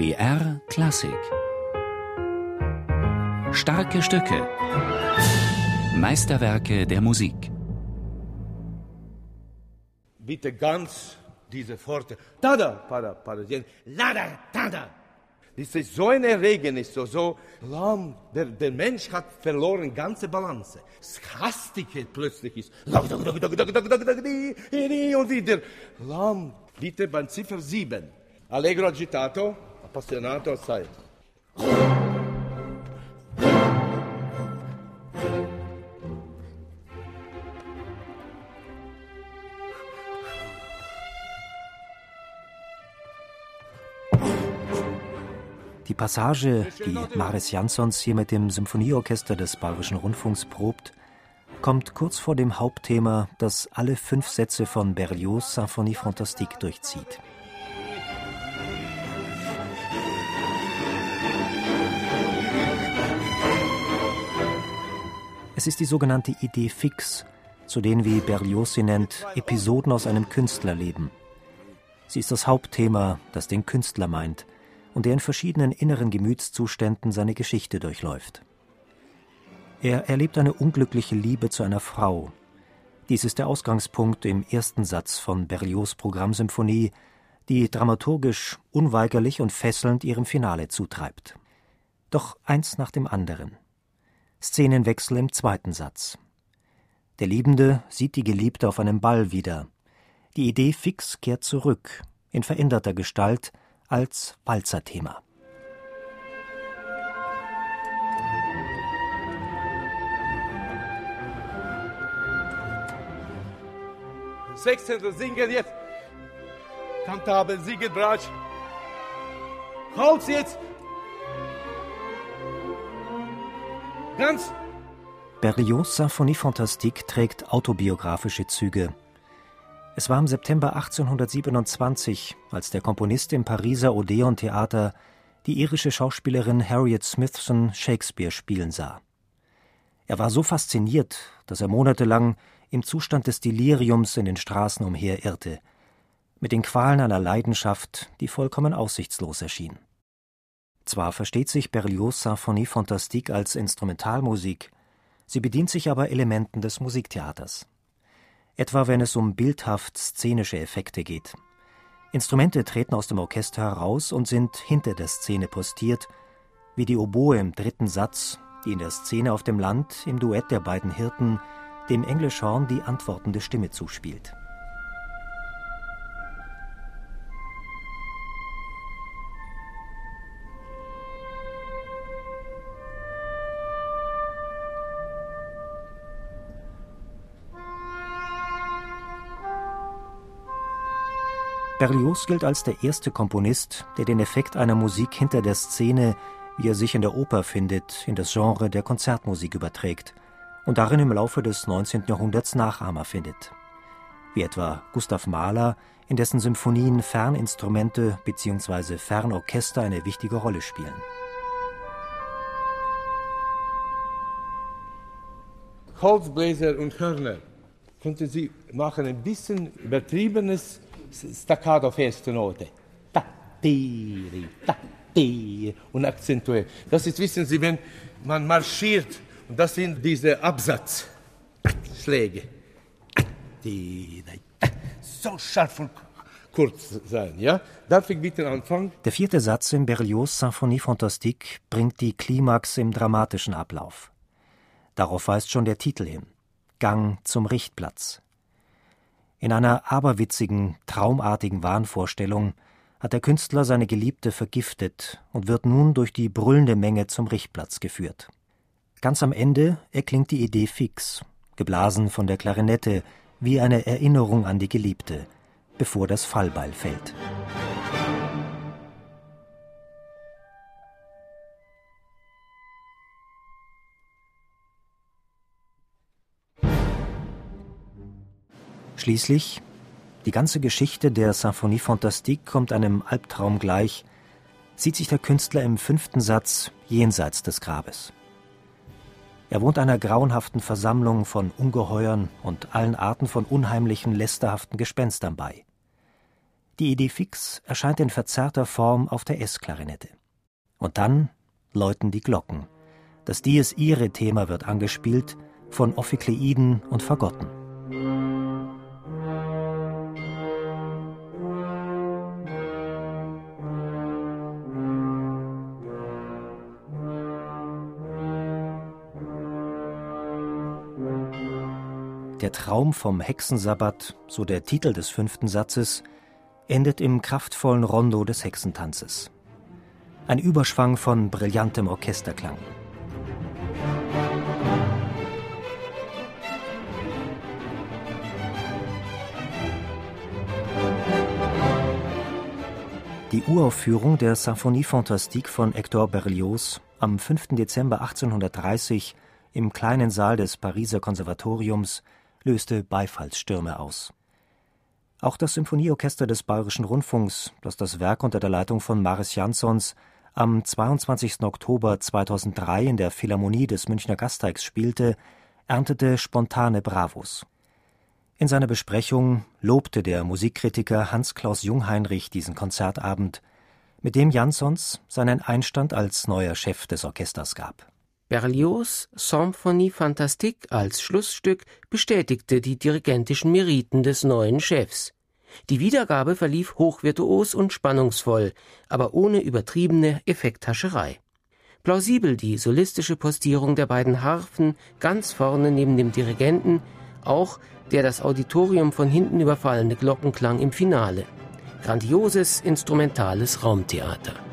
BR Klassik Starke Stücke Meisterwerke der Musik Bitte ganz diese Pforte. Tada, para, para, lada, tada. Das ist so ein Erregnis, so, so lahm. Der, der Mensch hat verloren ganze Balance. Hastige plötzlich ist. Und wieder lahm. Bitte beim Ziffer 7. Allegro agitato, appassionato assai. Die Passage, die Maris Jansons hier mit dem Symphonieorchester des Bayerischen Rundfunks probt, kommt kurz vor dem Hauptthema, das alle fünf Sätze von Berlioz' Symphonie Fantastique durchzieht. Es ist die sogenannte Idee fix, zu denen, wie Berlioz sie nennt, Episoden aus einem Künstlerleben. Sie ist das Hauptthema, das den Künstler meint – und der in verschiedenen inneren Gemütszuständen seine Geschichte durchläuft. Er erlebt eine unglückliche Liebe zu einer Frau. Dies ist der Ausgangspunkt im ersten Satz von Berlioz Programmsymphonie, die dramaturgisch unweigerlich und fesselnd ihrem Finale zutreibt. Doch eins nach dem anderen. Szenenwechsel im zweiten Satz. Der Liebende sieht die Geliebte auf einem Ball wieder. Die Idee fix kehrt zurück, in veränderter Gestalt, als Walzerthema. Sechzehntel singen jetzt. Kantabel, Siegelbratsch. Halt jetzt! Ganz! Berlioz' Symphonie Fantastique trägt autobiografische Züge. Es war im September 1827, als der Komponist im Pariser Odeon-Theater die irische Schauspielerin Harriet Smithson Shakespeare spielen sah. Er war so fasziniert, dass er monatelang im Zustand des Deliriums in den Straßen umherirrte, mit den Qualen einer Leidenschaft, die vollkommen aussichtslos erschien. Zwar versteht sich Berlioz' Symphonie Fantastique als Instrumentalmusik, sie bedient sich aber Elementen des Musiktheaters etwa wenn es um bildhaft szenische Effekte geht. Instrumente treten aus dem Orchester heraus und sind hinter der Szene postiert, wie die Oboe im dritten Satz, die in der Szene auf dem Land im Duett der beiden Hirten dem Englischhorn die antwortende Stimme zuspielt. Berlioz gilt als der erste Komponist, der den Effekt einer Musik hinter der Szene, wie er sich in der Oper findet, in das Genre der Konzertmusik überträgt und darin im Laufe des 19. Jahrhunderts Nachahmer findet. Wie etwa Gustav Mahler, in dessen Symphonien Ferninstrumente bzw. Fernorchester eine wichtige Rolle spielen. Holzbläser und Hörner. Könnten Sie machen ein bisschen übertriebenes staccato auf erste Note. Ta, tiri, und akzentuiert. Das ist, wissen Sie, wenn man marschiert, und das sind diese Absatzschläge. So scharf und kurz sein, ja? Darf ich bitte anfangen? Der vierte Satz in Berlioz' Symphonie Fantastique bringt die Klimax im dramatischen Ablauf. Darauf weist schon der Titel hin. Gang zum Richtplatz. In einer aberwitzigen, traumartigen Wahnvorstellung hat der Künstler seine Geliebte vergiftet und wird nun durch die brüllende Menge zum Richtplatz geführt. Ganz am Ende erklingt die Idee fix, geblasen von der Klarinette, wie eine Erinnerung an die Geliebte, bevor das Fallbeil fällt. Schließlich, die ganze Geschichte der Symphonie Fantastique kommt einem Albtraum gleich, sieht sich der Künstler im fünften Satz jenseits des Grabes. Er wohnt einer grauenhaften Versammlung von Ungeheuern und allen Arten von unheimlichen, lästerhaften Gespenstern bei. Die Idee fix erscheint in verzerrter Form auf der S-Klarinette. Und dann läuten die Glocken. Das Dies Irae Thema wird angespielt von Ophikleiden und Fagotten. Der Traum vom Hexensabbat, so der Titel des fünften Satzes, endet im kraftvollen Rondo des Hexentanzes. Ein Überschwang von brillantem Orchesterklang. Die Uraufführung der Symphonie Fantastique von Hector Berlioz am 5. Dezember 1830 im kleinen Saal des Pariser Konservatoriums löste Beifallsstürme aus. Auch das Symphonieorchester des Bayerischen Rundfunks, das das Werk unter der Leitung von Maris Jansons am 22. Oktober 2003 in der Philharmonie des Münchner Gasteigs spielte, erntete spontane Bravos. In seiner Besprechung lobte der Musikkritiker Hans-Klaus Jungheinrich diesen Konzertabend, mit dem Jansons seinen Einstand als neuer Chef des Orchesters gab Berlioz' Symphonie Fantastique als Schlussstück bestätigte die dirigentischen Meriten des neuen Chefs. Die Wiedergabe verlief hochvirtuos und spannungsvoll, aber ohne übertriebene Effekthascherei. Plausibel die solistische Postierung der beiden Harfen ganz vorne neben dem Dirigenten, auch der das Auditorium von hinten überfallene Glockenklang im Finale. Grandioses instrumentales Raumtheater.